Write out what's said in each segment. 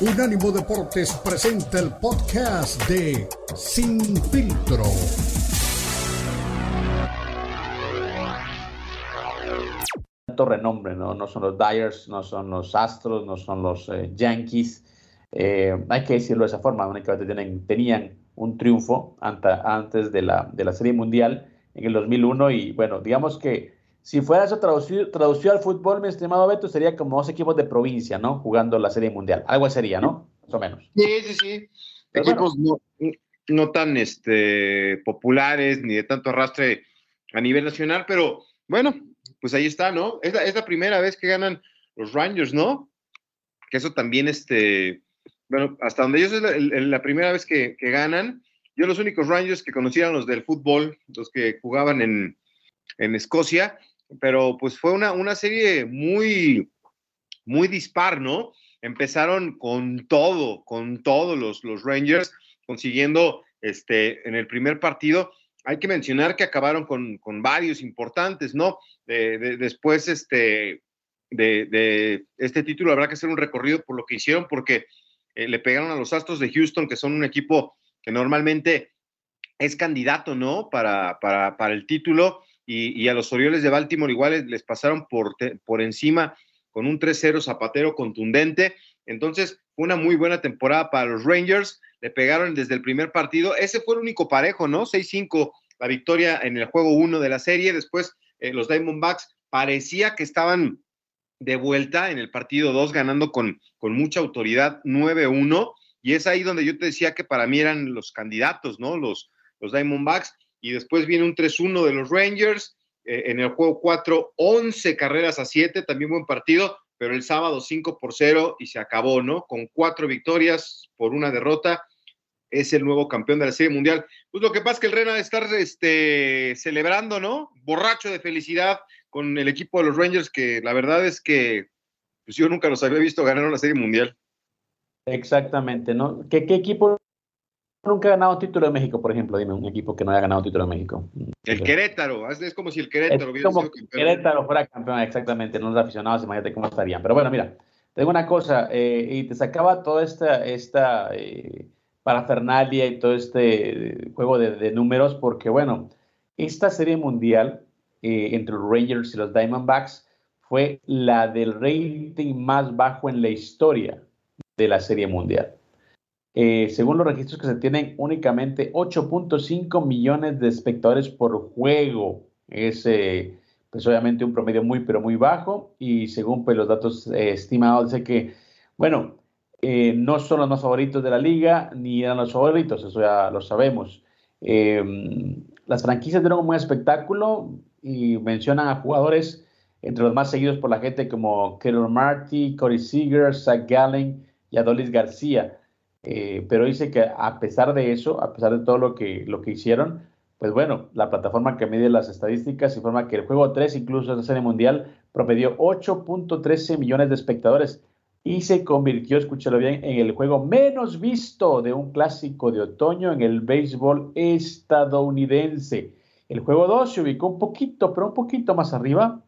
Unánimo Deportes presenta el podcast de Sin Filtro. Tanto renombre, ¿no? No son los Dyers, no son los Astros, no son los eh, Yankees. Eh, hay que decirlo de esa forma, únicamente tienen, tenían un triunfo antes de la, de la Serie Mundial en el 2001 y bueno, digamos que si fuera eso traducido, traducido, al fútbol, mi estimado Beto, sería como dos equipos de provincia, ¿no? Jugando la Serie Mundial. Algo sería, ¿no? Más o menos. Sí, sí, sí. equipos no, no, tan este, populares ni de tanto arrastre a nivel nacional, pero bueno, pues ahí está, ¿no? Es la, es la primera vez que ganan los Rangers, ¿no? Que eso también, este, bueno, hasta donde yo sé, la, la primera vez que, que ganan. Yo los únicos Rangers que conocían los del fútbol, los que jugaban en, en Escocia, pero pues fue una, una serie muy, muy dispar, ¿no? Empezaron con todo, con todos los, los Rangers, consiguiendo este, en el primer partido. Hay que mencionar que acabaron con, con varios importantes, ¿no? después este, de, de, este título habrá que hacer un recorrido por lo que hicieron, porque eh, le pegaron a los Astros de Houston, que son un equipo que normalmente es candidato, ¿no? Para, para, para el título y, a los Orioles de Baltimore igual les pasaron por, por encima con un 3-0 zapatero contundente. Entonces, una muy buena temporada para los Rangers. Le pegaron desde el primer partido. Ese fue el único parejo, ¿no? 6-5 la victoria en el juego 1 de la serie. Después, eh, los Diamondbacks parecía que estaban de vuelta en el partido 2, ganando con, con mucha autoridad 9-1. Y es ahí donde yo te decía que para mí eran los candidatos, ¿no? Los, los Diamondbacks y después viene un 3-1 de los Rangers. Eh, en el juego 4, 11 carreras a 7, también buen partido, pero el sábado 5 por 0 y se acabó, ¿no? Con cuatro victorias por una derrota. Es el nuevo campeón de la Serie Mundial. Pues lo que pasa es que el Rena estar este, celebrando, ¿no? Borracho de felicidad con el equipo de los Rangers, que la verdad es que pues yo nunca los había visto ganar una Serie Mundial. Exactamente, ¿no? ¿Qué, qué equipo nunca ha ganado un título de México, por ejemplo? Dime un equipo que no haya ganado título de México. El Querétaro, es como si el Querétaro hubiera sido Querétaro fuera campeón, exactamente, no los aficionados, imagínate cómo estarían. Pero bueno, mira, te digo una cosa, eh, y te sacaba toda esta, esta eh, parafernalia y todo este juego de, de, números, porque bueno, esta serie mundial eh, entre los Rangers y los Diamondbacks fue la del rating más bajo en la historia de la serie mundial. Eh, según los registros que se tienen, únicamente 8.5 millones de espectadores por juego. Es, eh, pues obviamente un promedio muy, pero muy bajo. Y según pues, los datos eh, estimados, dice que, bueno, no son los más favoritos de la liga, ni eran los favoritos, eso ya lo sabemos. las franquicias dieron un buen espectáculo y mencionan a jugadores entre los más seguidos por la gente como Keller Marty, Corey Seager, Zach Gallen y Adolis García. Eh, pero dice que a pesar de eso, a pesar de todo lo que, lo que hicieron, pues bueno, la plataforma que mide las estadísticas informa que el juego 3, incluso en la serie mundial, promedió 8.13 millones de espectadores y se convirtió, escúchalo bien, en el juego menos visto de un clásico de otoño en el béisbol estadounidense. El juego 2 se ubicó un poquito, pero un poquito más arriba,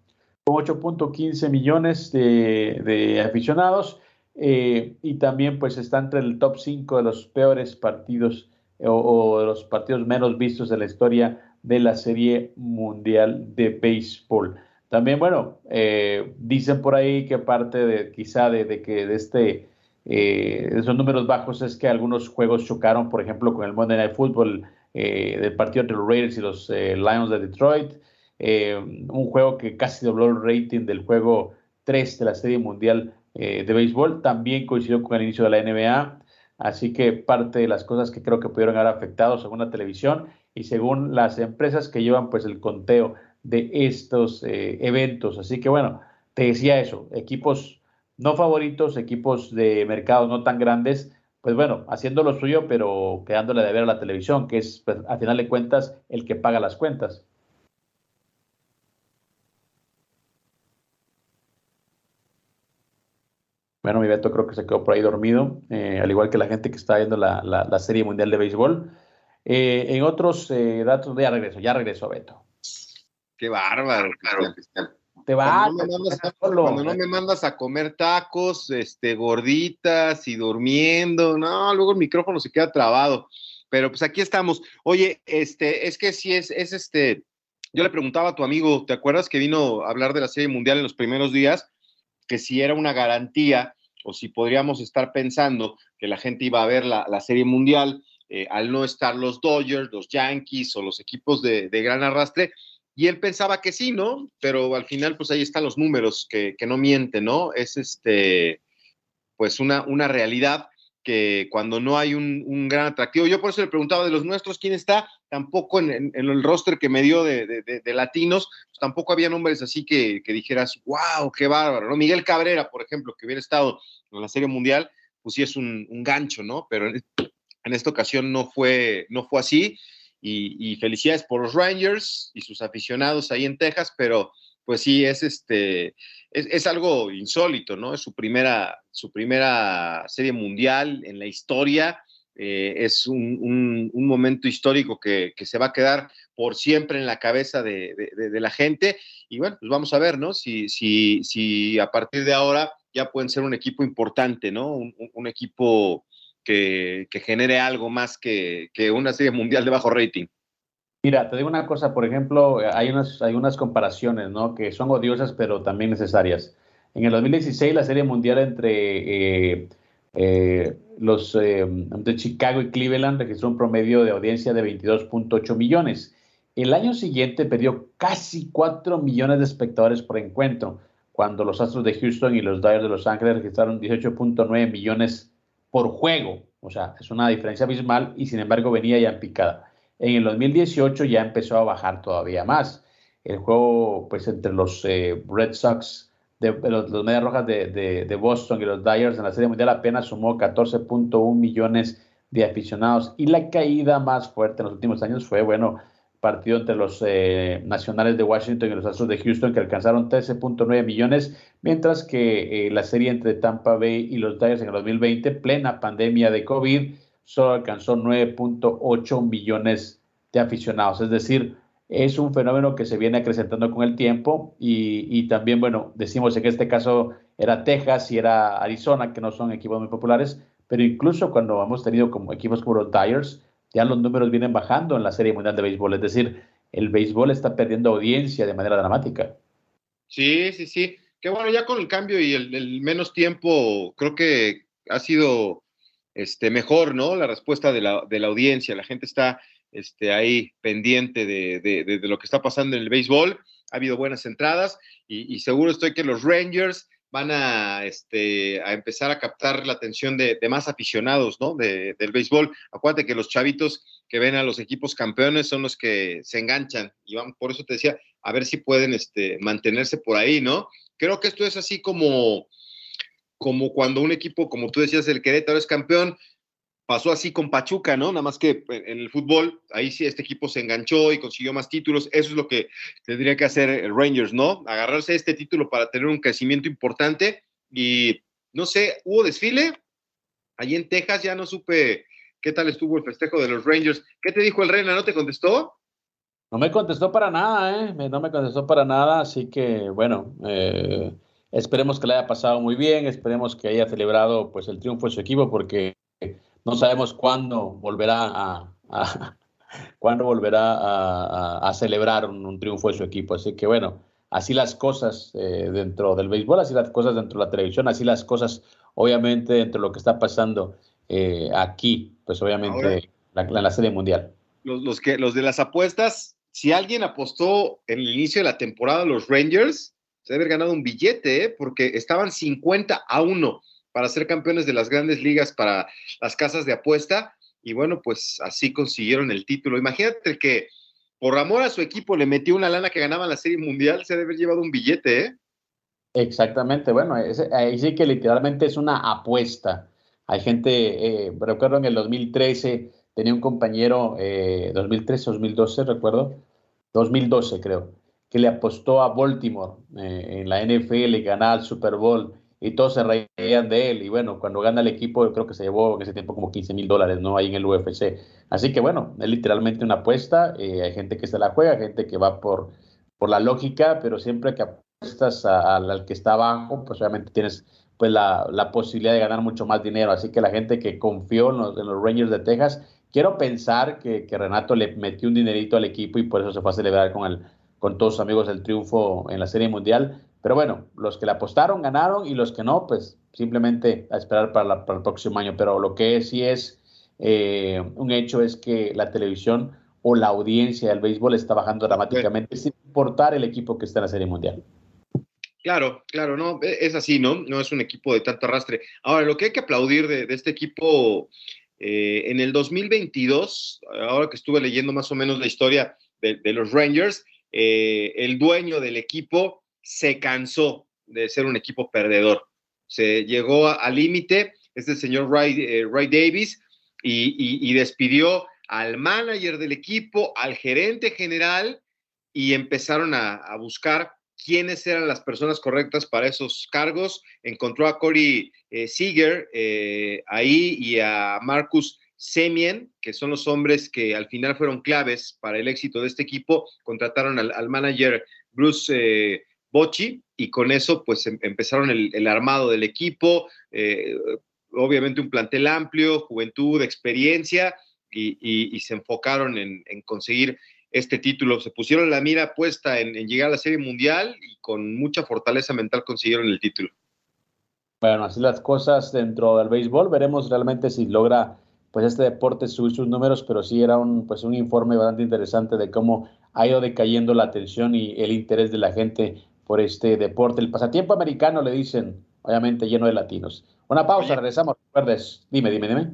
con 8.15 millones de, de aficionados eh, y también pues está entre el top 5 de los peores partidos eh, o, de los partidos menos vistos de la historia de la Serie Mundial de Béisbol. También, bueno, eh, dicen por ahí que parte de quizá de, que de este esos números bajos es que algunos juegos chocaron, por ejemplo, con el Monday Night Football del partido entre los Raiders y los Lions de Detroit, un juego que casi dobló el rating del juego 3 de la Serie Mundial eh, de béisbol. También coincidió con el inicio de la NBA. Así que parte de las cosas que creo que pudieron haber afectado según la televisión y según las empresas que llevan pues el conteo de estos eh, eventos. Así que bueno, te decía eso, equipos no favoritos, equipos de mercados no tan grandes, pues bueno, haciendo lo suyo, pero quedándole de ver a la televisión, que es pues, a final de cuentas el que paga las cuentas. Bueno, mi Beto creo que se quedó por ahí dormido, eh, al igual que la gente que está viendo la, la, Serie Mundial de Béisbol. Eh, en otros eh, datos, ya regreso, ya regreso, Beto. Qué bárbaro, claro. te va cuando no, me mandas a comer tacos, este, gorditas y durmiendo, no, luego el micrófono se queda trabado. Pero pues aquí estamos. Oye, este, es que si es, es este, yo le preguntaba a tu amigo, ¿te acuerdas que vino a hablar de la Serie Mundial en los primeros días? Que si era una garantía o si podríamos estar pensando que la gente iba a ver la, Serie Mundial eh, al no estar los Dodgers, los Yankees o los equipos de, de gran arrastre, y él pensaba que sí, ¿no? Pero al final, pues ahí están los números que, no mienten, ¿no? Es este, pues una, una realidad que cuando no hay un, gran atractivo, yo por eso le preguntaba de los nuestros, ¿quién está? Tampoco en, el roster que me dio de, latinos, pues tampoco había nombres así que, dijeras, wow, qué bárbaro, ¿no? Miguel Cabrera, por ejemplo, que hubiera estado en la Serie Mundial, pues sí es un, gancho, ¿no? Pero en, en, esta ocasión no fue, no fue así y, felicidades por los Rangers y sus aficionados ahí en Texas, pero pues sí, es, este, es, algo insólito, ¿no? Es su primera, su primera serie mundial en la historia. Eh, es un, momento histórico que, se va a quedar por siempre en la cabeza de, la gente. Y bueno, pues vamos a ver, ¿no? Si, si, si a partir de ahora ya pueden ser un equipo importante, ¿no? un equipo que, genere algo más que, una serie mundial de bajo rating. Mira, te digo una cosa, por ejemplo, hay unas, hay unas comparaciones, ¿no? Que son odiosas, pero también necesarias. En el 2016, la serie mundial entre eh, eh, los eh, de Chicago y Cleveland registró un promedio de audiencia de 22.8 millones. El año siguiente perdió casi 4 millones de espectadores por encuentro, cuando los Astros de Houston y los Dyers de Los Ángeles registraron 18.9 millones por juego. O sea, es una diferencia abismal y sin embargo venía ya en picada. En el 2018 ya empezó a bajar todavía más. El juego, pues entre los eh, Red Sox, de, los, Medias Rojas de, Boston y los Dyers en la Serie Mundial apenas sumó 14.1 millones de aficionados. Y la caída más fuerte en los últimos años fue, bueno, partido entre los eh, Nacionales de Washington y los Astros de Houston, que alcanzaron 13.9 millones, mientras que eh, la serie entre Tampa Bay y los Dyers en el 2020, plena pandemia de COVID, solo alcanzó 9.8 millones de aficionados. Es decir, es un fenómeno que se viene acrecentando con el tiempo y, y también, bueno, decimos en este caso era Texas y era Arizona, que no son equipos muy populares, pero incluso cuando hemos tenido como equipos como los Dyers, ya los números vienen bajando en la Serie Mundial de Béisbol. Es decir, el béisbol está perdiendo audiencia de manera dramática. Sí, sí, sí. Que bueno, ya con el cambio y el, menos tiempo, creo que ha sido este, mejor, ¿no? La respuesta de la, de la audiencia. La gente está este, ahí pendiente de, de, lo que está pasando en el béisbol. Ha habido buenas entradas y, seguro estoy que los Rangers van a, este, a empezar a captar la atención de, más aficionados ¿no? del béisbol. Acuérdate que los chavitos que ven a los equipos campeones son los que se enganchan y van, por eso te decía, a ver si pueden este, mantenerse por ahí, ¿no? Creo que esto es así como, como cuando un equipo, como tú decías, el Querétaro es campeón, pasó así con Pachuca, ¿no? Nada más que en el fútbol, ahí sí este equipo se enganchó y consiguió más títulos. Eso es lo que tendría que hacer el Rangers, ¿no? Agarrarse este título para tener un crecimiento importante. Y no sé, hubo desfile. Allí en Texas ya no supe qué tal estuvo el festejo de los Rangers. ¿Qué te dijo el Reina? ¿No te contestó? No me contestó para nada, ¿eh? No me contestó para nada, así que bueno, eh, esperemos que le haya pasado muy bien, esperemos que haya celebrado pues el triunfo de su equipo, porque no sabemos cuándo volverá a, cuándo volverá a, celebrar un, triunfo de su equipo. Así que bueno, así las cosas eh, dentro del béisbol, así las cosas dentro de la televisión, así las cosas obviamente dentro de lo que está pasando eh, aquí, pues obviamente en la, serie mundial. Los, que, los de las apuestas, si alguien apostó en el inicio de la temporada los Rangers, se debe haber ganado un billete, ¿eh? porque estaban 50 a 1 para ser campeones de las grandes ligas para las casas de apuesta. Y bueno, pues así consiguieron el título. Imagínate que por amor a su equipo le metió una lana que ganaba la Serie Mundial, se debe haber llevado un billete, ¿eh? Exactamente, bueno, ahí sí que literalmente es una apuesta. Hay gente, eh, recuerdo en el 2013, tenía un compañero, eh, 2013, 2012, recuerdo, 2012 creo, que le apostó a Baltimore eh, en la NFL y ganaba el Super Bowl y todos se reían de él. Y bueno, cuando gana el equipo, yo creo que se llevó en ese tiempo como 15 mil dólares, ¿no? Ahí en el UFC. Así que bueno, es literalmente una apuesta. Eh, hay gente que se la juega, gente que va por, por la lógica, pero siempre que apuestas al que está abajo, pues obviamente tienes pues la, la, posibilidad de ganar mucho más dinero. Así que la gente que confió en los, Rangers de Texas, quiero pensar que, que, Renato le metió un dinerito al equipo y por eso se fue a celebrar con, el, con todos sus amigos el triunfo en la Serie Mundial. Pero bueno, los que le apostaron ganaron y los que no, pues simplemente a esperar para, para el próximo año. Pero lo que sí es eh, un hecho es que la televisión o la audiencia del béisbol está bajando dramáticamente sin importar el equipo que está en la Serie Mundial. Claro, claro, no, e, es así, ¿no? No es un equipo de tanto arrastre. Ahora, lo que hay que aplaudir de, este equipo eh, en el 2022, ahora que estuve leyendo más o menos la historia de, los Rangers, eh, el dueño del equipo se cansó de ser un equipo perdedor. Se llegó al límite, este señor Ray, eh, Davis, y, despidió al manager del equipo, al gerente general, y empezaron a, buscar quiénes eran las personas correctas para esos cargos. Encontró a Corey eh, Seager eh, ahí y a Marcus Semien, que son los hombres que al final fueron claves para el éxito de este equipo. Contrataron al, manager Bruce Bocci y con eso pues em, empezaron el, armado del equipo, eh, obviamente un plantel amplio, juventud, experiencia y, se enfocaron en, conseguir este título, se pusieron la mira puesta en, llegar a la Serie Mundial y con mucha fortaleza mental consiguieron el título. Bueno, así las cosas dentro del béisbol, veremos realmente si logra pues este deporte subir sus números, pero sí era un, pues un informe bastante interesante de cómo ha ido decayendo la atención y el interés de la gente por este deporte. El pasatiempo americano le dicen, obviamente lleno de latinos. Una pausa, regresamos. Recuerdes. Dime, dime, dime.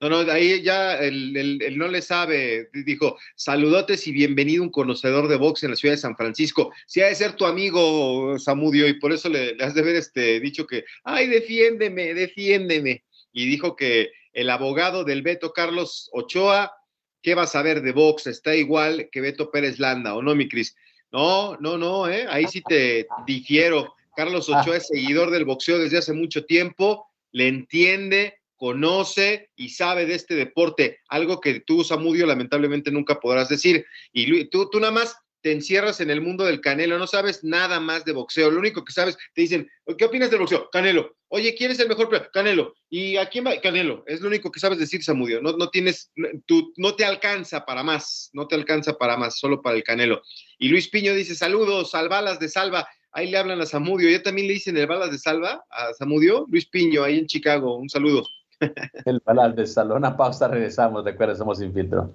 No, no, ahí ya el, no le sabe, dijo, saludotes y bienvenido un conocedor de box en la ciudad de San Francisco. Si ha de ser tu amigo Samudio y por eso le, has de haber este, dicho que, ay, defiéndeme, defiéndeme. Y dijo que el abogado del Beto Carlos Ochoa, ¿qué va a saber de box? Está igual que Beto Pérez Landa, ¿o no, mi Cris? No, no, no, ¿eh? ahí sí te difiero. Carlos ah. Ochoa es seguidor del boxeo desde hace mucho tiempo, le entiende, conoce y sabe de este deporte, algo que tú, Samudio, lamentablemente nunca podrás decir. Y tú, tú nada más te encierras en el mundo del canelo, no sabes nada más de boxeo, lo único que sabes, te dicen, ¿qué opinas del boxeo? Canelo. Oye, ¿quién es el mejor? Canelo. ¿Y a quién va? Canelo. Es lo único que sabes decir, Samudio. No, no tienes, tú, no te alcanza para más, no te alcanza para más, solo para el Canelo. Y Luis Piño dice, saludos, salvalas de salva. Ahí le hablan a Samudio. Ya también le dicen el balas de salva a Samudio. Luis Piño, ahí en Chicago. Un saludo. el balas de salva. Una pausa, regresamos. Recuerda, somos sin filtro.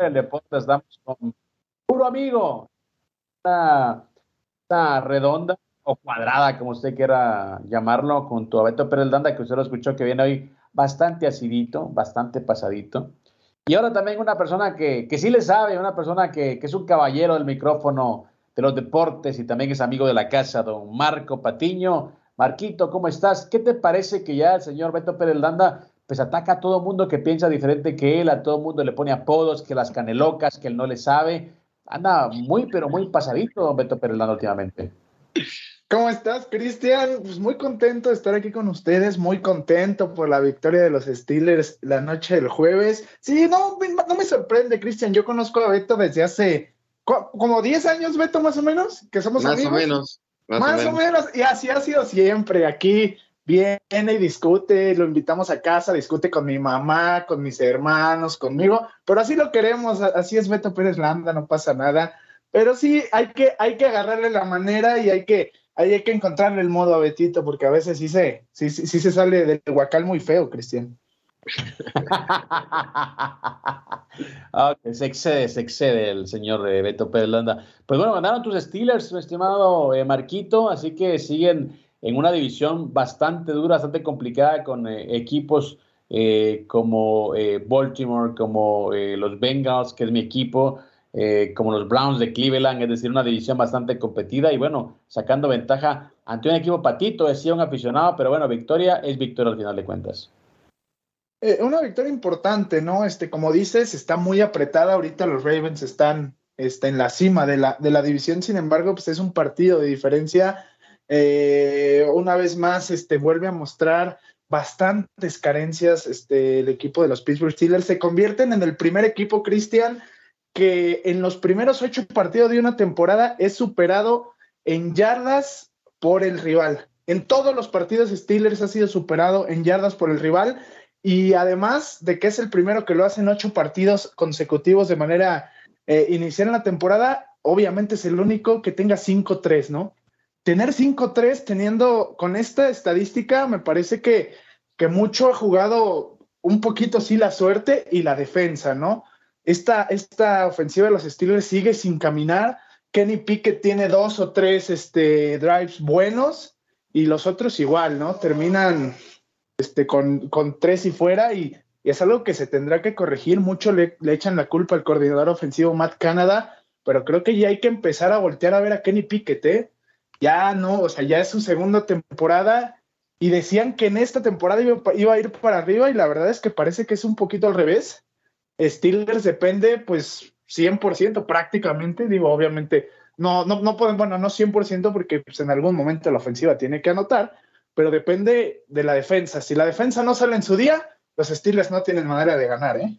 el deporte estamos con puro amigo, una, redonda o cuadrada, como usted quiera llamarlo, con tu Abeto Pérez Danda, que usted lo escuchó, que viene hoy bastante acidito, bastante pasadito. Y ahora también una persona que, que sí le sabe, una persona que, que, es un caballero del micrófono de los deportes y también es amigo de la casa, don Marco Patiño. Marquito, ¿cómo estás? ¿Qué te parece que ya el señor Beto Pérez Landa pues ataca a todo mundo que piensa diferente que él, a todo mundo le pone apodos, que las canelocas, que él no le sabe. Anda muy, pero muy pasadito, don Beto Perelano, últimamente. ¿Cómo estás, Cristian? Pues muy contento de estar aquí con ustedes, muy contento por la victoria de los Steelers la noche del jueves. Sí, no, no me sorprende, Cristian. Yo conozco a Beto desde hace como 10 años, Beto, más o menos, que somos amigos. Más o menos. Más, o menos, y así ha sido siempre. Aquí viene y discute, lo invitamos a casa, discute con mi mamá, con mis hermanos, conmigo, pero así lo queremos, así es Beto Pérez Landa, no pasa nada, pero sí hay que, hay que agarrarle la manera y hay que, hay que encontrarle el modo a Betito, porque a veces sí se, sí, sí, se sale del huacal muy feo, Cristian. se excede, se excede el señor eh, Beto Pérez Landa. Pues bueno, ganaron tus Steelers, mi estimado eh, Marquito, así que siguen en una división bastante dura, bastante complicada con eh, equipos eh, como eh, Baltimore, como los Bengals, que es mi equipo, como los Browns de Cleveland, es decir, una división bastante competida y bueno, sacando ventaja ante un equipo patito, decía un aficionado, pero bueno, victoria es victoria al final de cuentas. una victoria importante, ¿no? Este, como dices, está muy apretada. Ahorita los Ravens están está en la cima de la, de la división, sin embargo, pues es un partido de diferencia. Eh, una vez más, este, vuelve a mostrar bastantes carencias este, el equipo de los Pittsburgh Steelers. Se convierten en el primer equipo, Cristian, que en los primeros ocho partidos de una temporada es superado en yardas por el rival. En todos los partidos Steelers ha sido superado en yardas por el rival y además de que es el primero que lo hace en ocho partidos consecutivos de manera eh, iniciar la temporada, obviamente es el único que tenga 5-3, ¿no? Tener 5-3 teniendo con esta estadística, me parece que, que mucho ha jugado un poquito sí la suerte y la defensa, ¿no? Esta, esta ofensiva de los Steelers sigue sin caminar. Kenny Pickett tiene dos o tres este, drives buenos y los otros igual, ¿no? Terminan este, con, con tres y fuera y y es algo que se tendrá que corregir. Mucho le, echan la culpa al coordinador ofensivo Matt Canada, pero creo que ya hay que empezar a voltear a ver a Kenny Pickett. ¿eh? Ya no, o sea, ya es su segunda temporada y decían que en esta temporada iba, a ir para arriba y la verdad es que parece que es un poquito al revés. Steelers depende pues 100% prácticamente, digo, obviamente, no, no, no pueden, bueno, no 100% porque pues, en algún momento la ofensiva tiene que anotar, pero depende de la defensa. Si la defensa no sale en su día, los Steelers no tienen manera de ganar, ¿eh?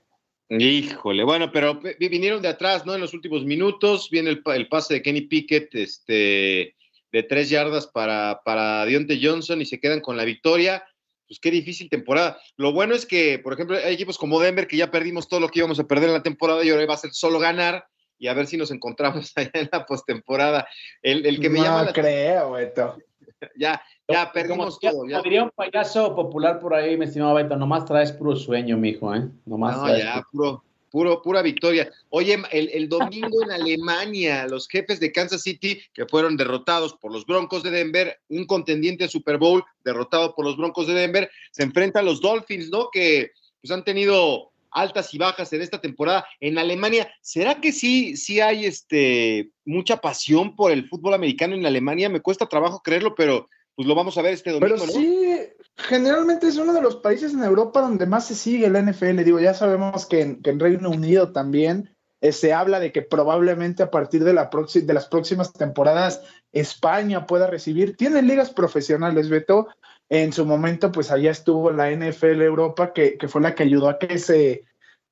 Híjole, bueno, pero vinieron de atrás, ¿no? En los últimos minutos viene el, pase de Kenny Pickett, este, de tres yardas para, para Deontay Johnson y se quedan con la victoria. Pues qué difícil temporada. Lo bueno es que, por ejemplo, hay equipos como Denver que ya perdimos todo lo que íbamos a perder en la temporada y ahora va a ser solo ganar y a ver si nos encontramos allá en la postemporada. El, el que me no llama. creo, Beto. ya, ya perdimos todo. Ya. diría un payaso popular por ahí, mi estimado Beto, nomás traes puro sueño, mijo, ¿eh? Nomás no, ya, puro, puro, pura victoria. Oye, el, el, domingo en Alemania, los jefes de Kansas City, que fueron derrotados por los Broncos de Denver, un contendiente Super Bowl derrotado por los Broncos de Denver, se enfrentan a los Dolphins, ¿no? Que pues han tenido altas y bajas en esta temporada en Alemania. ¿Será que sí, sí hay este, mucha pasión por el fútbol americano en Alemania? Me cuesta trabajo creerlo, pero pues lo vamos a ver este domingo. Pero sí, generalmente es uno de los países en Europa donde más se sigue el NFL. Digo, ya sabemos que en, Reino Unido también eh, se habla de que probablemente a partir de, la de las próximas temporadas España pueda recibir. Tienen ligas profesionales, Beto. En su momento, pues allá estuvo la NFL Europa, que, fue la que ayudó a que se,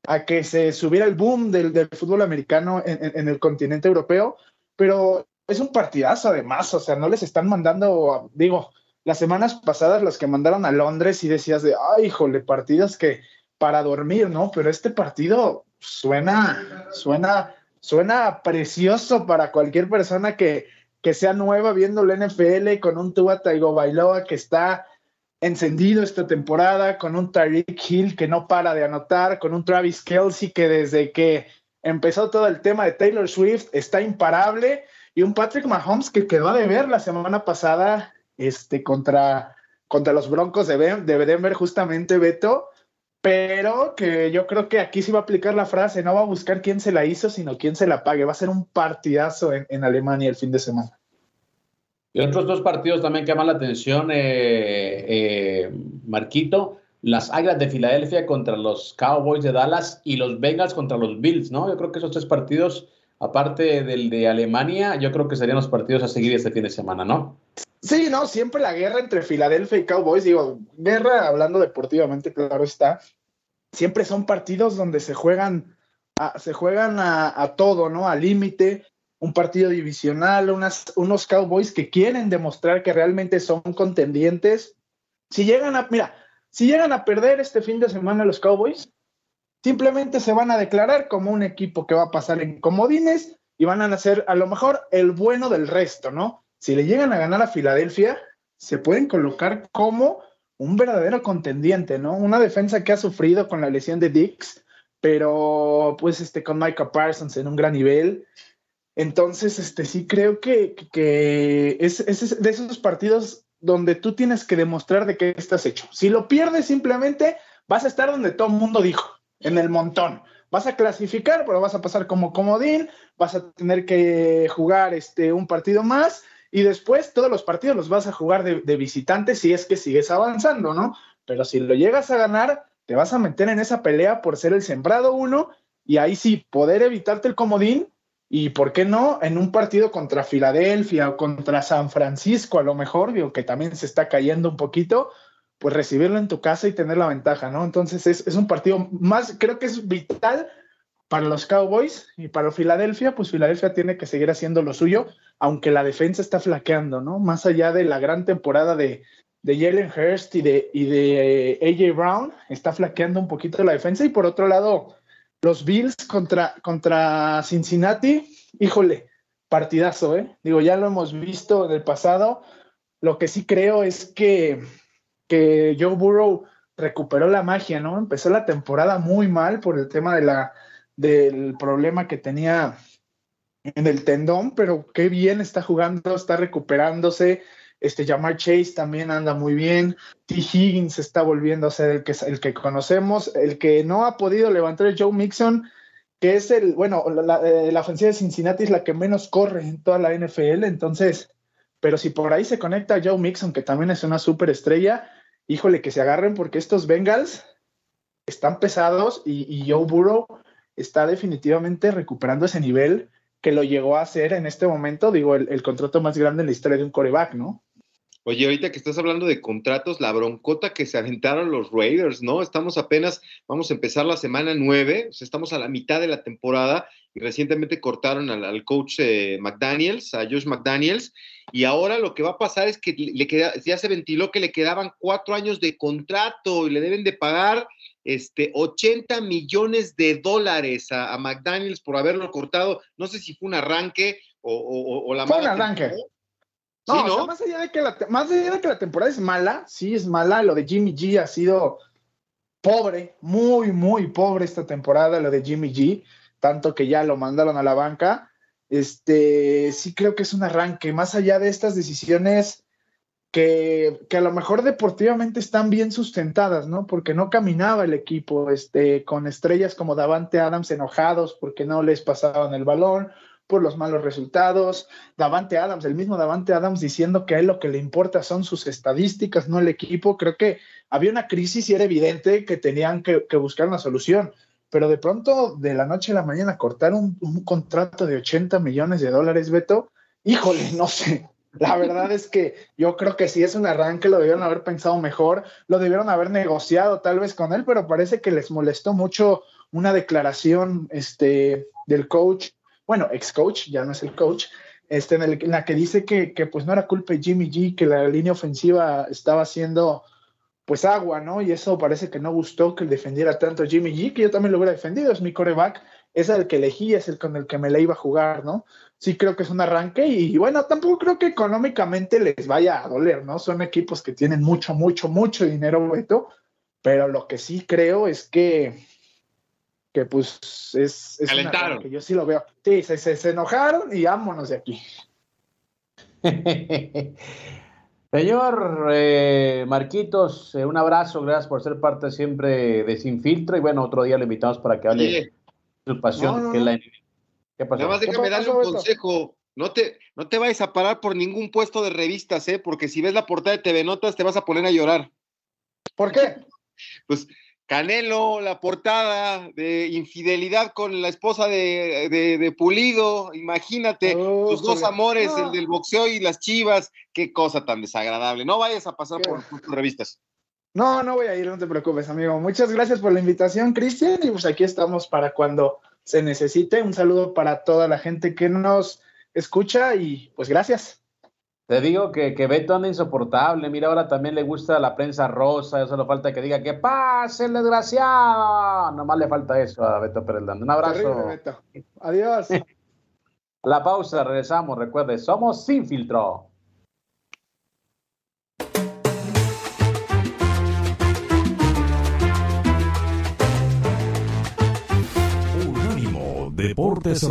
a que se subiera el boom del, fútbol americano en, el continente europeo. Pero es un partidazo además, o sea, no les están mandando, digo, las semanas pasadas las que mandaron a Londres y decías de, ay, híjole, partidos que para dormir, ¿no? Pero este partido suena, suena, suena precioso para cualquier persona que, que sea nueva viendo la NFL con un Tua Taigo Bailoa que está encendido esta temporada, con un Tyreek Hill que no para de anotar, con un Travis Kelsey que desde que empezó todo el tema de Taylor Swift está imparable y un Patrick Mahomes que quedó a deber la semana pasada este, contra, contra los Broncos de, de justamente Beto, pero que yo creo que aquí sí va a aplicar la frase, no va a buscar quién se la hizo, sino quién se la pague. Va a ser un partidazo en, Alemania el fin de semana. Y otros dos partidos también que llaman la atención, eh, eh, Marquito, las Águilas de Filadelfia contra los Cowboys de Dallas y los Bengals contra los Bills, ¿no? Yo creo que esos tres partidos aparte del de Alemania, yo creo que serían los partidos a seguir este fin de semana, ¿no? Sí, no, siempre la guerra entre Filadelfia y Cowboys, digo, guerra hablando deportivamente, claro está, siempre son partidos donde se juegan a, se juegan a, todo, ¿no? Al límite, un partido divisional, unos Cowboys que quieren demostrar que realmente son contendientes. Si llegan a, mira, si llegan a perder este fin de semana los Cowboys, simplemente se van a declarar como un equipo que va a pasar en comodines y van a ser a lo mejor el bueno del resto, ¿no? Si le llegan a ganar a Filadelfia, se pueden colocar como un verdadero contendiente, ¿no? Una defensa que ha sufrido con la lesión de Dix, pero pues este con Micah Parsons en un gran nivel. Entonces, este sí creo que, es, es de esos partidos donde tú tienes que demostrar de qué estás hecho. Si lo pierdes simplemente, vas a estar donde todo el mundo dijo, en el montón. Vas a clasificar, pero vas a pasar como comodín, vas a tener que jugar este, un partido más y después todos los partidos los vas a jugar de, de visitante si es que sigues avanzando, ¿no? Pero si lo llegas a ganar, te vas a meter en esa pelea por ser el sembrado uno y ahí sí, poder evitarte el comodín y por qué no en un partido contra Filadelfia o contra San Francisco a lo mejor, digo que también se está cayendo un poquito, pues recibirlo en tu casa y tener la ventaja, ¿no? Entonces es, es un partido más, creo que es vital para los Cowboys y para Filadelfia, pues Filadelfia tiene que seguir haciendo lo suyo, aunque la defensa está flaqueando, ¿no? Más allá de la gran temporada de, de Jalen Hurst y de, y de eh, AJ Brown, está flaqueando un poquito la defensa. Y por otro lado, los Bills contra, contra Cincinnati, híjole, partidazo, ¿eh? Digo, ya lo hemos visto en el pasado. Lo que sí creo es que, que Joe Burrow recuperó la magia, ¿no? Empezó la temporada muy mal por el tema de la, del problema que tenía en el tendón, pero qué bien está jugando, está recuperándose. Este Jamar Chase también anda muy bien. T. Higgins está volviendo a ser el que, el que conocemos. El que no ha podido levantar el Joe Mixon, que es el, bueno, la, eh, ofensiva de Cincinnati es la que menos corre en toda la NFL. Entonces, pero si por ahí se conecta Joe Mixon, que también es una súper estrella, híjole, que se agarren porque estos Bengals están pesados y, y Joe Burrow está definitivamente recuperando ese nivel que lo llegó a hacer en este momento, digo, el, contrato más grande en la historia de un coreback, ¿no? Oye, ahorita que estás hablando de contratos, la broncota que se aventaron los Raiders, ¿no? Estamos apenas, vamos a empezar la semana nueve, o sea, estamos a la mitad de la temporada y recientemente cortaron al, al coach eh, McDaniels, a Josh McDaniels, y ahora lo que va a pasar es que le queda, ya se ventiló que le quedaban cuatro años de contrato y le deben de pagar este, 80 millones de dólares a, a McDaniels por haberlo cortado. No sé si fue un arranque o, o, o la fue un arranque. No, ¿Sí, no? O sea, más, allá de que la, más allá de que la temporada es mala, sí es mala, lo de Jimmy G ha sido pobre, muy, muy pobre esta temporada, lo de Jimmy G, tanto que ya lo mandaron a la banca. Este, sí creo que es un arranque, más allá de estas decisiones que, que, a lo mejor deportivamente están bien sustentadas, ¿no? Porque no caminaba el equipo, este, con estrellas como Davante Adams enojados porque no les pasaban el balón, por los malos resultados. Davante Adams, el mismo Davante Adams diciendo que a él lo que le importa son sus estadísticas, no el equipo. Creo que había una crisis y era evidente que tenían que, que buscar una solución. Pero de pronto, de la noche a la mañana, cortar un, un contrato de 80 millones de dólares, Beto, híjole, no sé, la verdad es que yo creo que si es un arranque, lo debieron haber pensado mejor, lo debieron haber negociado tal vez con él, pero parece que les molestó mucho una declaración este, del coach, bueno, ex coach, ya no es el coach, este, en, el, en la que dice que, que, pues no era culpa de Jimmy G, que la línea ofensiva estaba haciendo pues agua, ¿no? Y eso parece que no gustó que defendiera tanto Jimmy G, que yo también lo hubiera defendido, es mi coreback, es el que elegí, es el con el que me la iba a jugar, ¿no? Sí creo que es un arranque y bueno, tampoco creo que económicamente les vaya a doler, ¿no? Son equipos que tienen mucho, mucho, mucho dinero, Beto, pero lo que sí creo es que que pues es, es Calentaron. que yo sí lo veo. Sí, se, se, se enojaron y vámonos de aquí. Señor eh, Marquitos, eh, un abrazo, gracias por ser parte siempre de Sin Filtro y bueno, otro día lo invitamos para que hable de su pasión, no, no, que es la ¿Qué pasó? Nada más déjame darle un consejo. No te, no te vayas a parar por ningún puesto de revistas, ¿eh? Porque si ves la portada de TV Notas te vas a poner a llorar. ¿Por qué? Pues Canelo, la portada de infidelidad con la esposa de, de, de Pulido, imagínate, oh, tus dos amores, el del boxeo y las chivas, qué cosa tan desagradable. No vayas a pasar por, por, tus revistas. No, no voy a ir, no te preocupes, amigo. Muchas gracias por la invitación, Cristian, y pues aquí estamos para cuando se necesite. Un saludo para toda la gente que nos escucha y pues gracias. Te digo que, que Beto anda insoportable. Mira, ahora también le gusta la prensa rosa. Eso le falta que diga que pase el desgraciado. Nomás le falta eso a Beto Pérez Landa. Un abrazo. Terrible, Beto. Adiós. la pausa, regresamos. Recuerde, somos Sin Filtro. Unánimo Deportes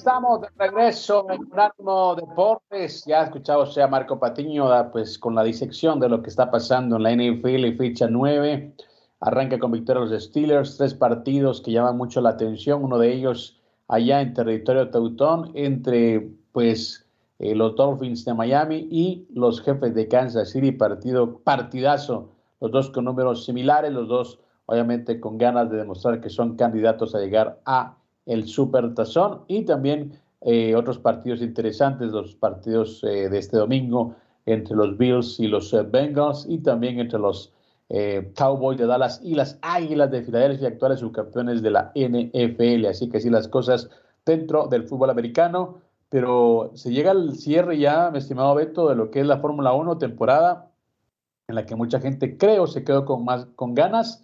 Estamos de regreso en Unánimo Deportes. Ya escuchado a Marco Patiño pues, con la disección de lo que está pasando en la NFL y ficha 9. Arranca con victoria los Steelers, tres partidos que llaman mucho la atención. Uno de ellos allá en territorio teutón entre pues eh, los Dolphins de Miami y los jefes de Kansas City. Partido, partidazo, los dos con números similares, los dos obviamente con ganas de demostrar que son candidatos a llegar a el Super Tazón y también eh, otros partidos interesantes, los partidos eh, de este domingo entre los Bills y los eh, Bengals y también entre los Cowboys de Dallas y las Águilas de Filadelfia, actuales subcampeones de la NFL. Así que sí, las cosas dentro del fútbol americano, pero se llega al cierre ya, mi estimado Beto, de lo que es la Fórmula 1 temporada en la que mucha gente creo se quedó con más con ganas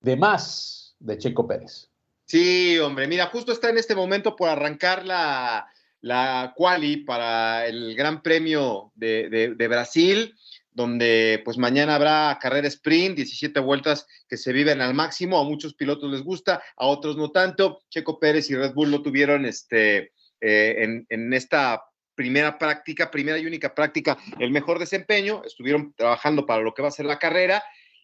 de más de Checo Pérez. Sí, hombre, mira, justo está en este momento por arrancar la, la quali para el Gran Premio de, Brasil, donde pues mañana habrá carrera sprint, 17 vueltas que se viven al máximo, a muchos pilotos les gusta, a otros no tanto. Checo Pérez y Red Bull lo tuvieron este, eh, en, en esta primera práctica, primera y única práctica, el mejor desempeño, estuvieron trabajando para lo que va a ser la carrera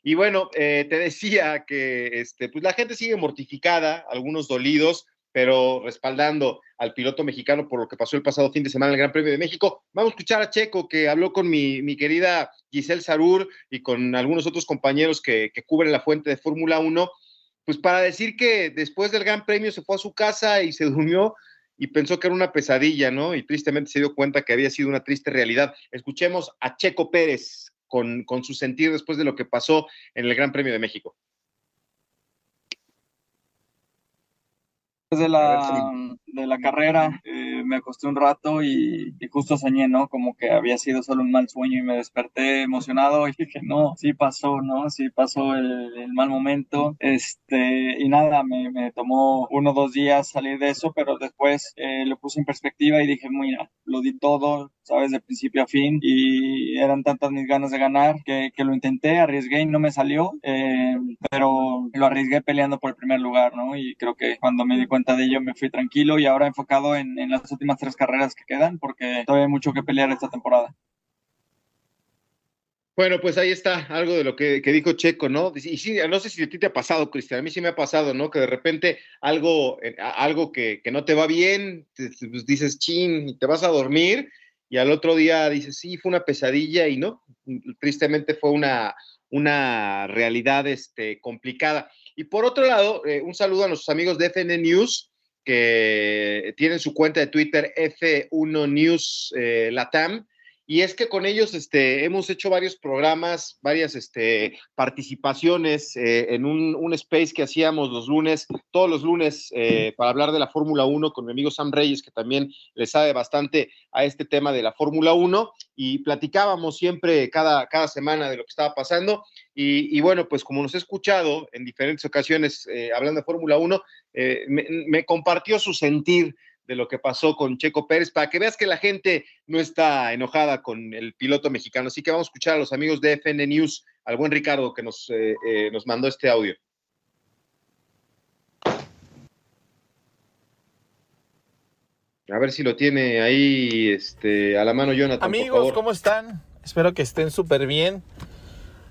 y bueno, eh, te decía que este, pues la gente sigue mortificada, algunos dolidos, pero respaldando al piloto mexicano por lo que pasó el pasado fin de semana en el Gran Premio de México. Vamos a escuchar a Checo, que habló con mi, mi querida Giselle Sarur y con algunos otros compañeros que, que cubren la fuente de Fórmula 1, pues para decir que después del Gran Premio se fue a su casa y se durmió y pensó que era una pesadilla, ¿no? Y tristemente se dio cuenta que había sido una triste realidad. Escuchemos a Checo Pérez, con, con su sentir después de lo que pasó en el Gran Premio de México. Desde la, de la carrera eh, me acosté un rato y, justo soñé, ¿no? Como que había sido solo un mal sueño y me desperté emocionado y dije, no, sí pasó, ¿no? Sí pasó el, mal momento. Este, y nada, me, me, tomó uno o dos días salir de eso, pero después eh, lo puse en perspectiva y dije, mira, lo di todo, ¿sabes? De principio a fin y eran tantas mis ganas de ganar que, que lo intenté, arriesgué y no me salió, eh, pero lo arriesgué peleando por el primer lugar, ¿no? Y creo que cuando me di cuenta de ello me fui tranquilo y ahora enfocado en, en las últimas tres carreras que quedan porque todavía hay mucho que pelear esta temporada. Bueno, pues ahí está algo de lo que, que, dijo Checo, ¿no? Y sí, no sé si a ti te ha pasado, Cristian, a mí sí me ha pasado, ¿no? Que de repente algo, eh, algo que, que no te va bien, pues dices, chin, y te vas a dormir y al otro día dices, sí, fue una pesadilla y no, tristemente fue una, una realidad este, complicada. Y por otro lado, eh, un saludo a nuestros amigos de FN News, que tienen su cuenta de Twitter F1 News eh, Latam y es que con ellos este, hemos hecho varios programas, varias este, participaciones eh, en un, un, space que hacíamos los lunes, todos los lunes, eh, para hablar de la Fórmula 1 con mi amigo Sam Reyes, que también le sabe bastante a este tema de la Fórmula 1, y platicábamos siempre cada, cada semana de lo que estaba pasando. Y, bueno, pues como nos he escuchado en diferentes ocasiones eh, hablando de Fórmula 1, me, me compartió su sentir de lo que pasó con Checo Pérez, para que veas que la gente no está enojada con el piloto mexicano. Así que vamos a escuchar a los amigos de FN News, al buen Ricardo que nos, eh, eh, nos mandó este audio. A ver si lo tiene ahí este, a la mano Jonathan. Amigos, ¿cómo están? Espero que estén súper bien.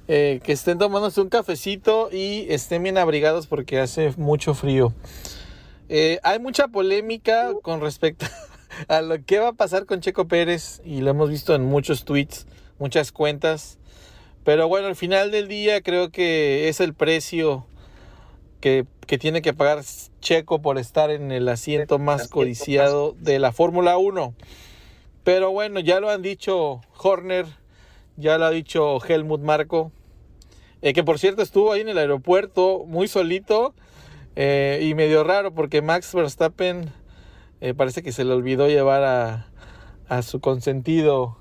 Eh, que estén tomándose un cafecito y estén bien abrigados porque hace mucho frío. Eh, hay mucha polémica con respecto a lo que va a pasar con Checo Pérez y lo hemos visto en muchos tweets, muchas cuentas. Pero bueno, al final del día creo que es el precio que, que tiene que pagar Checo por estar en el asiento más codiciado de la Fórmula 1. Pero bueno, ya lo han dicho Horner, ya lo ha dicho Helmut Marco, eh, que por cierto estuvo ahí en el aeropuerto muy solito eh, y medio raro porque Max Verstappen eh, parece que se le olvidó llevar a, a, su consentido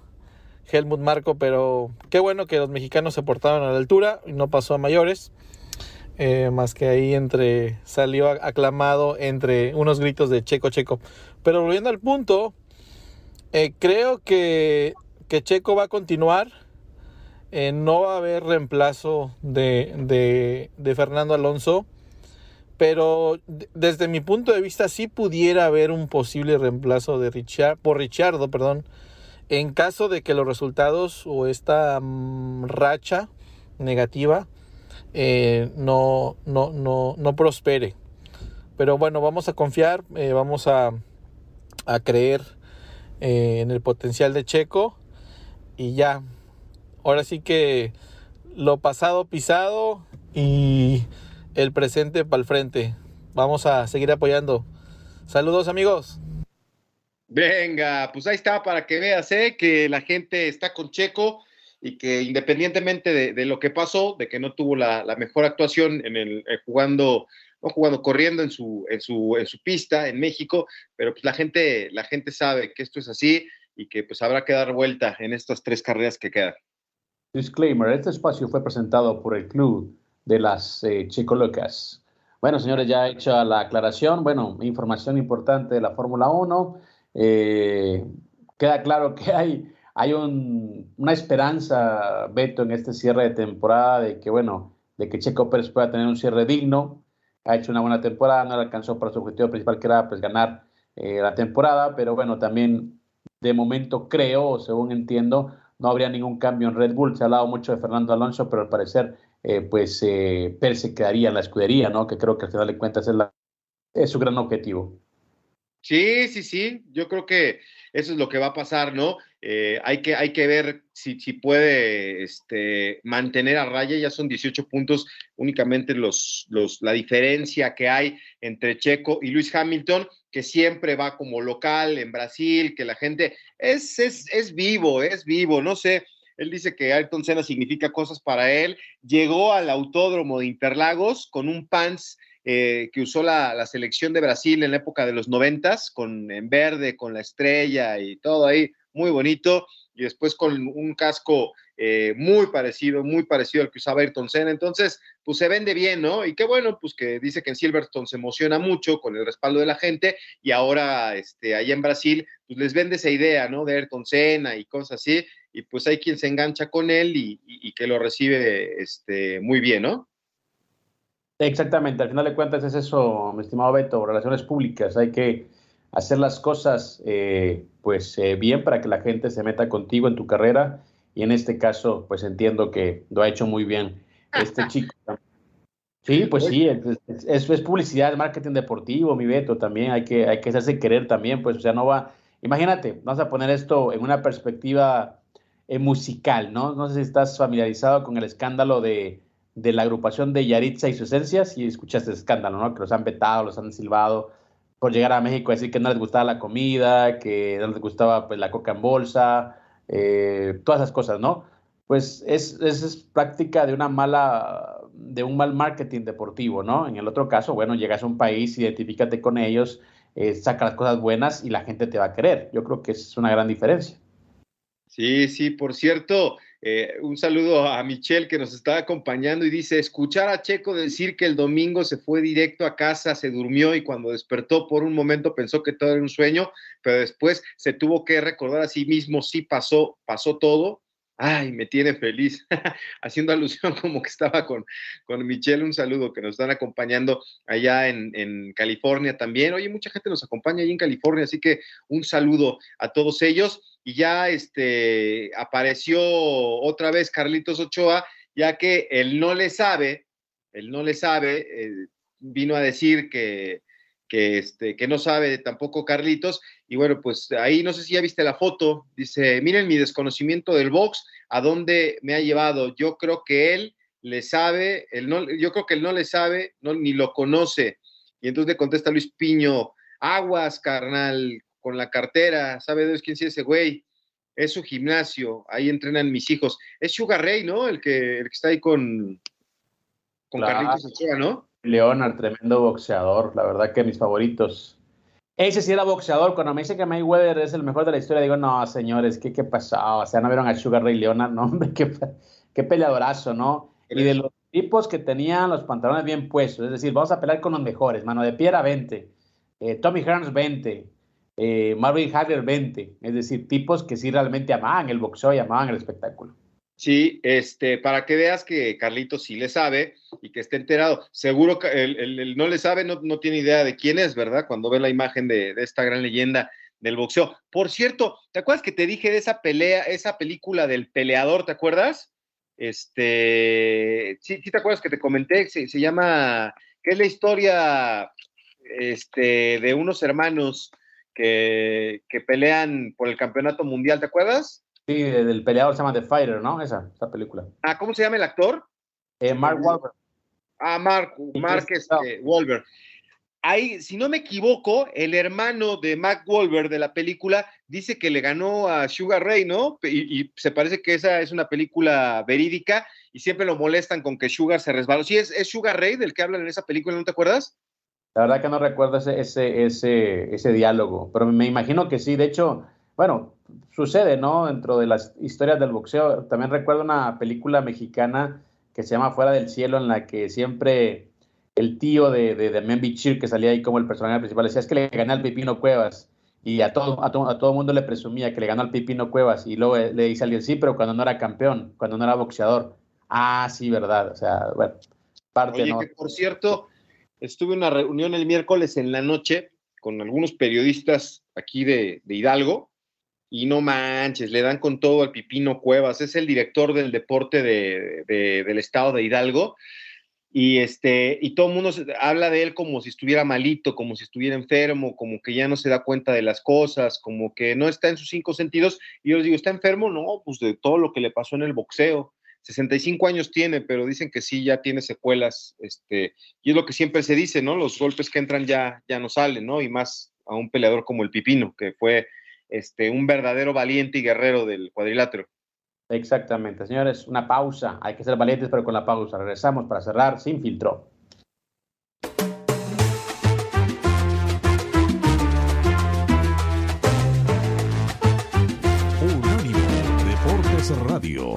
Helmut Marco, pero qué bueno que los mexicanos se portaron a la altura y no pasó a mayores. Eh, más que ahí entre salió aclamado entre unos gritos de Checo Checo. Pero volviendo al punto, creo que, que, Checo va a continuar. no va a haber reemplazo de, de, de Fernando Alonso pero desde mi punto de vista sí pudiera haber un posible reemplazo de Richard, por Richardo, perdón, en caso de que los resultados o esta mm, racha negativa eh, no, no, no, no, prospere. Pero bueno, vamos a confiar, eh, vamos a, a creer eh, en el potencial de Checo y ya. Ahora sí que lo pasado pisado y el presente para el frente. Vamos a seguir apoyando. Saludos amigos. Venga, pues ahí está para que veas ¿eh? que la gente está con Checo y que independientemente de, lo que pasó, de que no tuvo la, mejor actuación en el eh, jugando, no jugando, corriendo en su, en su, en su pista en México, pero pues la gente, la gente sabe que esto es así y que pues habrá que dar vuelta en estas tres carreras que quedan. Disclaimer, este espacio fue presentado por el Club de las eh, Locas. Bueno, señores, ya he hecho la aclaración. Bueno, información importante de la Fórmula 1. Eh, queda claro que hay, hay una esperanza, Beto, en este cierre de temporada de que, bueno, de que Checo Pérez pueda tener un cierre digno. Ha hecho una buena temporada, no alcanzó para su objetivo principal, que era pues, ganar eh, la temporada, pero bueno, también de momento creo, según entiendo, no habría ningún cambio en Red Bull. Se ha hablado mucho de Fernando Alonso, pero al parecer eh, pues eh, Pérez se quedaría en la escudería, ¿no? Que creo que al final de cuentas es, la, es su gran objetivo. Sí, sí, sí, yo creo que eso es lo que va a pasar, ¿no? Eh, hay, que, hay que ver si, si puede este, mantener a raya, ya son 18 puntos, únicamente los, los, la diferencia que hay entre Checo y Luis Hamilton, que siempre va como local en Brasil, que la gente es, es, es vivo, es vivo, no sé, él dice que Ayrton Senna significa cosas para él. Llegó al autódromo de Interlagos con un pants eh, que usó la, selección de Brasil en la época de los noventas, con en verde, con la estrella y todo ahí, muy bonito. Y después con un casco eh, muy parecido, muy parecido al que usaba Ayrton Senna. Entonces, pues se vende bien, ¿no? Y qué bueno, pues que dice que en Silverstone se emociona mucho con el respaldo de la gente y ahora, este, allá en Brasil, pues les vende esa idea, ¿no? De Ayrton Senna y cosas así y pues hay quien se engancha con él y, que lo recibe este, muy bien, ¿no? Exactamente, al final de cuentas es eso, mi estimado Beto, relaciones públicas, hay que hacer las cosas eh, pues eh, bien para que la gente se meta contigo en tu carrera y en este caso pues entiendo que lo ha hecho muy bien este chico. Sí, pues sí, es, es, publicidad, marketing deportivo, mi Beto, también hay que, hay que hacerse querer también, pues o sea, no va, imagínate, vamos a poner esto en una perspectiva eh, musical, ¿no? No sé si estás familiarizado con el escándalo de, la agrupación de Yaritza y su esencia, si escuchaste ese escándalo, ¿no? Que los han vetado, los han silbado por llegar a México a decir que no les gustaba la comida, que no les gustaba pues, la coca en bolsa, eh, todas esas cosas, ¿no? Pues es, es, práctica de una mala, de un mal marketing deportivo, ¿no? En el otro caso, bueno, llegas a un país, identifícate con ellos, eh, saca las cosas buenas y la gente te va a querer. Yo creo que es una gran diferencia. Sí, sí, por cierto, eh, un saludo a Michelle que nos está acompañando y dice, escuchar a Checo decir que el domingo se fue directo a casa, se durmió y cuando despertó por un momento pensó que todo era un sueño, pero después se tuvo que recordar a sí mismo, sí pasó, pasó todo Ay, me tiene feliz, haciendo alusión como que estaba con, con Michelle, un saludo que nos están acompañando allá en, California también. Oye, mucha gente nos acompaña ahí en California, así que un saludo a todos ellos. Y ya este, apareció otra vez Carlitos Ochoa, ya que él no le sabe, él no le sabe, eh, vino a decir que, que, este, que no sabe tampoco Carlitos. Y bueno, pues ahí no sé si ya viste la foto. Dice, miren mi desconocimiento del box, a dónde me ha llevado. Yo creo que él le sabe, él no, yo creo que él no le sabe, no, ni lo conoce. Y entonces le contesta Luis Piño, aguas, carnal, con la cartera, ¿sabe Dios quién es ese güey? Es su gimnasio, ahí entrenan mis hijos. Es Sugar Ray, ¿no? El que, el que está ahí con, con Carlitos Ochoa, ¿no? Leonard, tremendo boxeador, la verdad que mis favoritos. Ese sí era boxeador. Cuando me dice que Mayweather es el mejor de la historia, digo, no, señores, ¿qué, qué pasó? O sea, no vieron a Sugar Ray Leonard, no, hombre, qué, qué peleadorazo, ¿no? Y de los tipos que tenían los pantalones bien puestos, es decir, vamos a pelear con los mejores. Mano de Piedra, 20. Eh, Tommy Hearns, 20. Eh, Marvin Hagler, 20. Es decir, tipos que sí realmente amaban el boxeo y amaban el espectáculo. Sí, este, para que veas que Carlito sí le sabe y que esté enterado. Seguro que él, no le sabe, no, tiene idea de quién es, ¿verdad? Cuando ve la imagen de, esta gran leyenda del boxeo. Por cierto, ¿te acuerdas que te dije de esa pelea, esa película del peleador, ¿te acuerdas? Este, sí, sí te acuerdas que te comenté, se, se llama, que es la historia este, de unos hermanos que, que pelean por el campeonato mundial, ¿te acuerdas? Sí, del peleador se llama The Fighter, ¿no? Esa, esa película. Ah, ¿cómo se llama el actor? Eh, Mark Wahlberg. Ah, Mark, Mark este, Wahlberg. Ahí, si no me equivoco, el hermano de Mark Wahlberg de la película dice que le ganó a Sugar Ray, ¿no? Y, y, se parece que esa es una película verídica y siempre lo molestan con que Sugar se resbaló. Sí, es, es Sugar Ray del que hablan en esa película, ¿no te acuerdas? La verdad que no recuerdo ese, ese, ese, ese diálogo, pero me imagino que sí. De hecho, bueno, sucede, ¿no? Dentro de las historias del boxeo. También recuerdo una película mexicana que se llama Fuera del Cielo, en la que siempre el tío de, de, de Bichir, que salía ahí como el personaje principal, decía, es que le gané al Pipino Cuevas. Y a todo, a, todo, a todo mundo le presumía que le ganó al Pipino Cuevas. Y luego le dice a alguien, sí, pero cuando no era campeón, cuando no era boxeador. Ah, sí, verdad. O sea, bueno, parte, Oye, ¿no? que por cierto, estuve en una reunión el miércoles en la noche con algunos periodistas aquí de, de Hidalgo y no manches, le dan con todo al Pipino Cuevas, es el director del deporte de, de, del estado de Hidalgo, y, este, y todo el mundo habla de él como si estuviera malito, como si estuviera enfermo, como que ya no se da cuenta de las cosas, como que no está en sus cinco sentidos, y yo les digo, ¿está enfermo? No, pues de todo lo que le pasó en el boxeo. 65 años tiene, pero dicen que sí, ya tiene secuelas, este, y es lo que siempre se dice, ¿no? Los golpes que entran ya, ya no salen, ¿no? Y más a un peleador como el Pipino, que fue este, un verdadero valiente y guerrero del cuadrilátero. Exactamente, señores, una pausa. Hay que ser valientes, pero con la pausa. Regresamos para cerrar sin filtro. Unánimo Deportes Radio.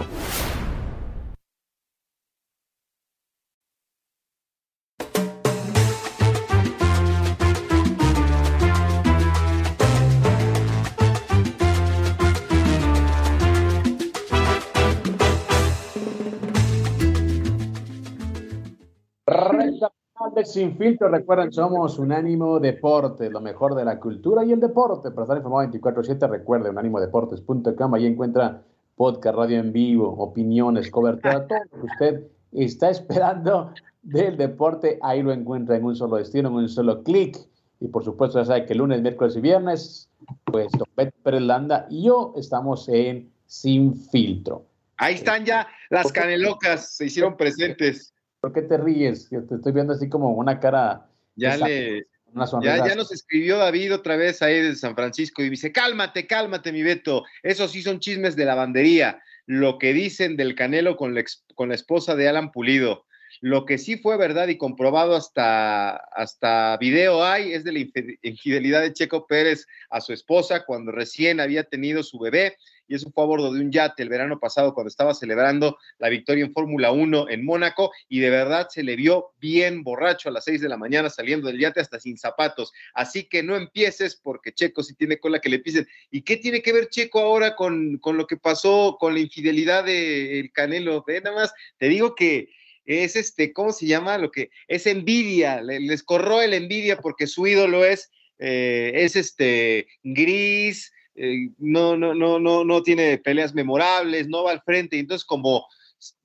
Sin filtro, recuerden, somos Unánimo Deportes, lo mejor de la cultura y el deporte. Para estar informado 24-7, recuerde unánimodeportes.com. Ahí encuentra podcast, radio en vivo, opiniones, cobertura, todo lo que usted está esperando del deporte. Ahí lo encuentra en un solo destino, en un solo clic. Y por supuesto, ya sabe que lunes, miércoles y viernes, pues Don Pérez Landa y yo estamos en Sin Filtro. Ahí están ya las canelocas, se hicieron presentes. ¿Por qué te ríes? Te estoy viendo así como una cara. Ya le. Una ya, ya, nos escribió David otra vez ahí de San Francisco y dice: Cálmate, cálmate, mi Beto. Esos sí son chismes de lavandería. Lo que dicen del Canelo con la, ex, con la esposa de Alan Pulido. Lo que sí fue verdad y comprobado hasta, hasta video hay es de la infidelidad de Checo Pérez a su esposa cuando recién había tenido su bebé y eso fue a bordo de un yate el verano pasado cuando estaba celebrando la victoria en Fórmula 1 en Mónaco y de verdad se le vio bien borracho a las 6 de la mañana saliendo del yate hasta sin zapatos. Así que no empieces porque Checo sí tiene cola que le pisen. ¿Y qué tiene que ver Checo ahora con, con lo que pasó con la infidelidad del de Canelo? Nada más te digo que es este, ¿cómo se llama? Lo que es envidia, les corroe el envidia porque su ídolo es, eh, es este gris, eh, no, no, no, no, no tiene peleas memorables, no va al frente, entonces como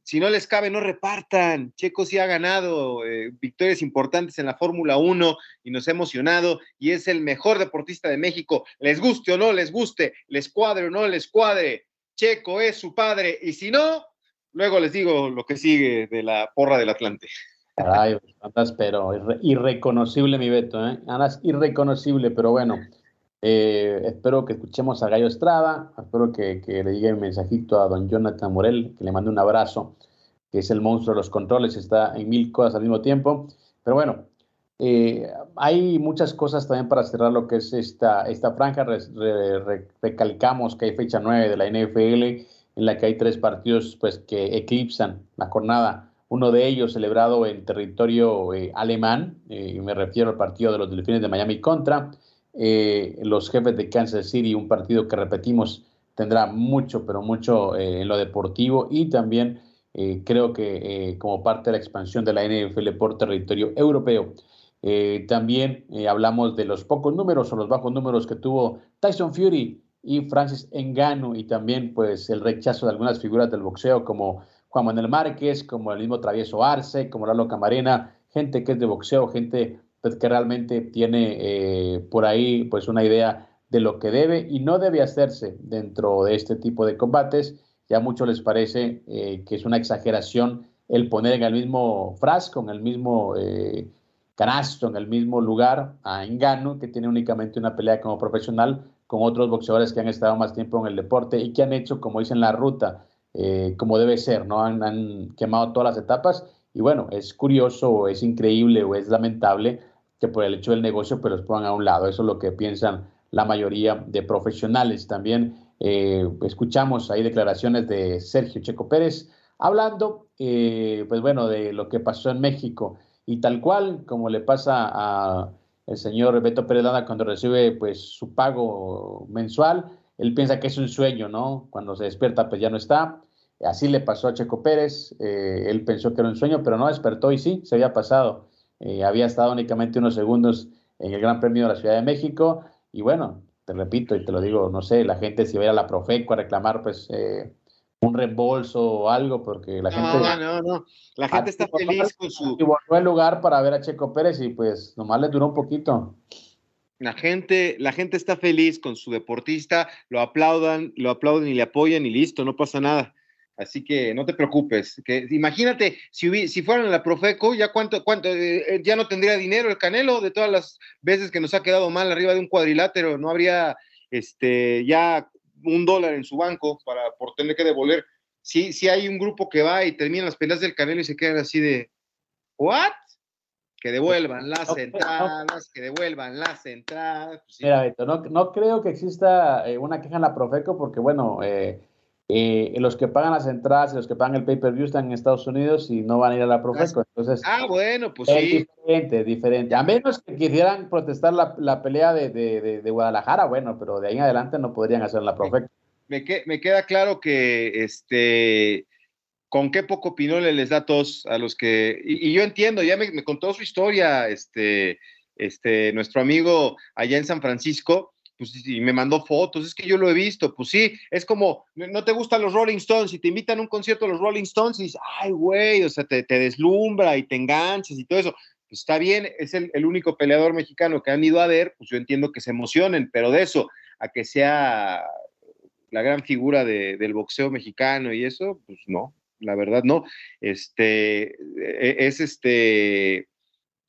si no les cabe, no repartan. Checo sí ha ganado eh, victorias importantes en la Fórmula 1 y nos ha emocionado y es el mejor deportista de México. Les guste o no les guste, les cuadre o no les cuadre. Checo es su padre y si no, luego les digo lo que sigue de la porra del Atlante. Ay, andas, pero irre irreconocible mi Beto, ¿eh? Andas irreconocible, pero bueno. Eh, espero que escuchemos a Gallo Estrada, espero que, le llegue un mensajito a don Jonathan Morel, que le mande un abrazo, que es el monstruo de los controles, está en mil cosas al mismo tiempo. Pero bueno, eh, hay muchas cosas también para cerrar lo que es esta, esta franja. Re, re, recalcamos que hay fecha 9 de la NFL, en la que hay tres partidos pues, que eclipsan la jornada. Uno de ellos celebrado en territorio eh, alemán, y me refiero al partido de los Delfines de Miami contra eh, los jefes de Kansas City, un partido que repetimos tendrá mucho, pero mucho eh, en lo deportivo y también eh, creo que como parte de la expansión de la NFL por territorio europeo. también hablamos de los pocos números o los bajos números que tuvo Tyson Fury y Francis Engano y también pues el rechazo de algunas figuras del boxeo como Juan Manuel Márquez, como el mismo Travieso Arce, como Lalo Camarena, gente que es de boxeo, gente pues, que realmente tiene por ahí pues una idea de lo que debe y no debe hacerse dentro de este tipo de combates. Ya a muchos les parece eh, que es una exageración el poner en el mismo frasco, en el mismo eh, canasto, en el mismo lugar a Engano, que tiene únicamente una pelea como profesional, con otros boxeadores que han estado más tiempo en el deporte y que han hecho, como dicen, la ruta, eh, como debe ser, ¿no? Han, quemado todas las etapas y bueno, es curioso, es increíble o es lamentable que por el hecho del negocio pues los pongan a un lado. Eso es lo que piensan la mayoría de profesionales. También eh, escuchamos ahí declaraciones de Sergio Checo Pérez hablando, eh, pues bueno, de lo que pasó en México y tal cual como le pasa a el señor Beto Pérez Landa cuando recibe pues su pago mensual, él piensa que es un sueño, ¿no? Cuando se despierta pues ya no está. Así le pasó a Checo Pérez, eh, él pensó que era un sueño, pero no despertó y sí, se había pasado. Había estado únicamente unos segundos en el Gran Premio de la Ciudad de México y bueno, te repito y te lo digo, no sé, la gente si va a ir a la Profeco a reclamar pues eh, un reembolso o algo, porque la gente... No, no, no, la gente está feliz con su... Y volvió al lugar para ver a Checo Pérez y pues nomás le duró un poquito. La gente, la gente está feliz con su deportista, lo aplaudan, lo aplauden y le apoyan y listo, no pasa nada. Así que no te preocupes. Que, imagínate, si, si fueran a la Profeco, ya cuánto, cuánto, eh, ya no tendría dinero el Canelo de todas las veces que nos ha quedado mal arriba de un cuadrilátero, no habría este ya un dólar en su banco para por tener que devolver. Si, si hay un grupo que va y termina las peleas del Canelo y se quedan así de ¿What? Que devuelvan las entradas, que devuelvan las entradas. Pues Mira, Beto, no, no creo que exista eh, una queja en la Profeco porque, bueno, eh, eh, los que pagan las entradas y los que pagan el pay-per-view están en Estados Unidos y no van a ir a la Profeco. Entonces, ah, bueno, pues es sí. diferente, diferente. A menos que quisieran protestar la, la pelea de, de, de, Guadalajara, bueno, pero de ahí en adelante no podrían hacer la Profeco. Me, me, me queda claro que este con qué poco pinole les da tos a los que. Y, y yo entiendo, ya me, me, contó su historia, este, este, nuestro amigo allá en San Francisco pues, y me mandó fotos, es que yo lo he visto, pues sí, es como, no te gustan los Rolling Stones y te invitan a un concierto a los Rolling Stones y dices, ay, güey, o sea, te, te, deslumbra y te enganchas y todo eso. Pues está bien, es el, el, único peleador mexicano que han ido a ver, pues yo entiendo que se emocionen, pero de eso, a que sea la gran figura de, del boxeo mexicano y eso, pues no, la verdad no. Este, e, es este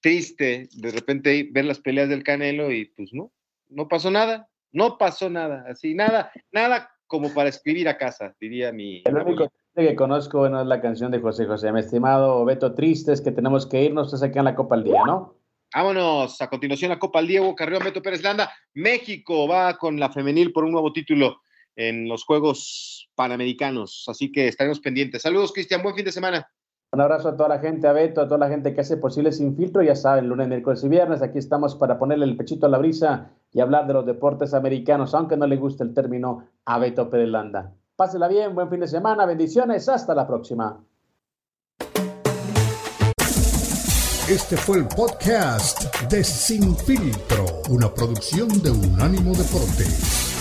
triste de repente ver las peleas del Canelo y pues no, no pasó nada, no pasó nada, así, nada, nada como para escribir a casa, diría mi... El único que conozco, bueno, es la canción de José José, mi estimado Beto Tristes, que tenemos que irnos, se sacan la Copa al Día, ¿no? Vámonos, a continuación la Copa al Diego, Carrión, Beto Pérez Landa, México va con la femenil por un nuevo título en los Juegos Panamericanos, así que estaremos pendientes. Saludos, Cristian, buen fin de semana. Un abrazo a toda la gente, a Beto, a toda la gente que hace posible sin filtro. Ya saben, lunes, miércoles y viernes, aquí estamos para ponerle el pechito a la brisa y hablar de los deportes americanos, aunque no le guste el término a Beto. Pásela bien, buen fin de semana, bendiciones, hasta la próxima. Este fue el podcast de Sin Filtro, una producción de Unánimo Deportes.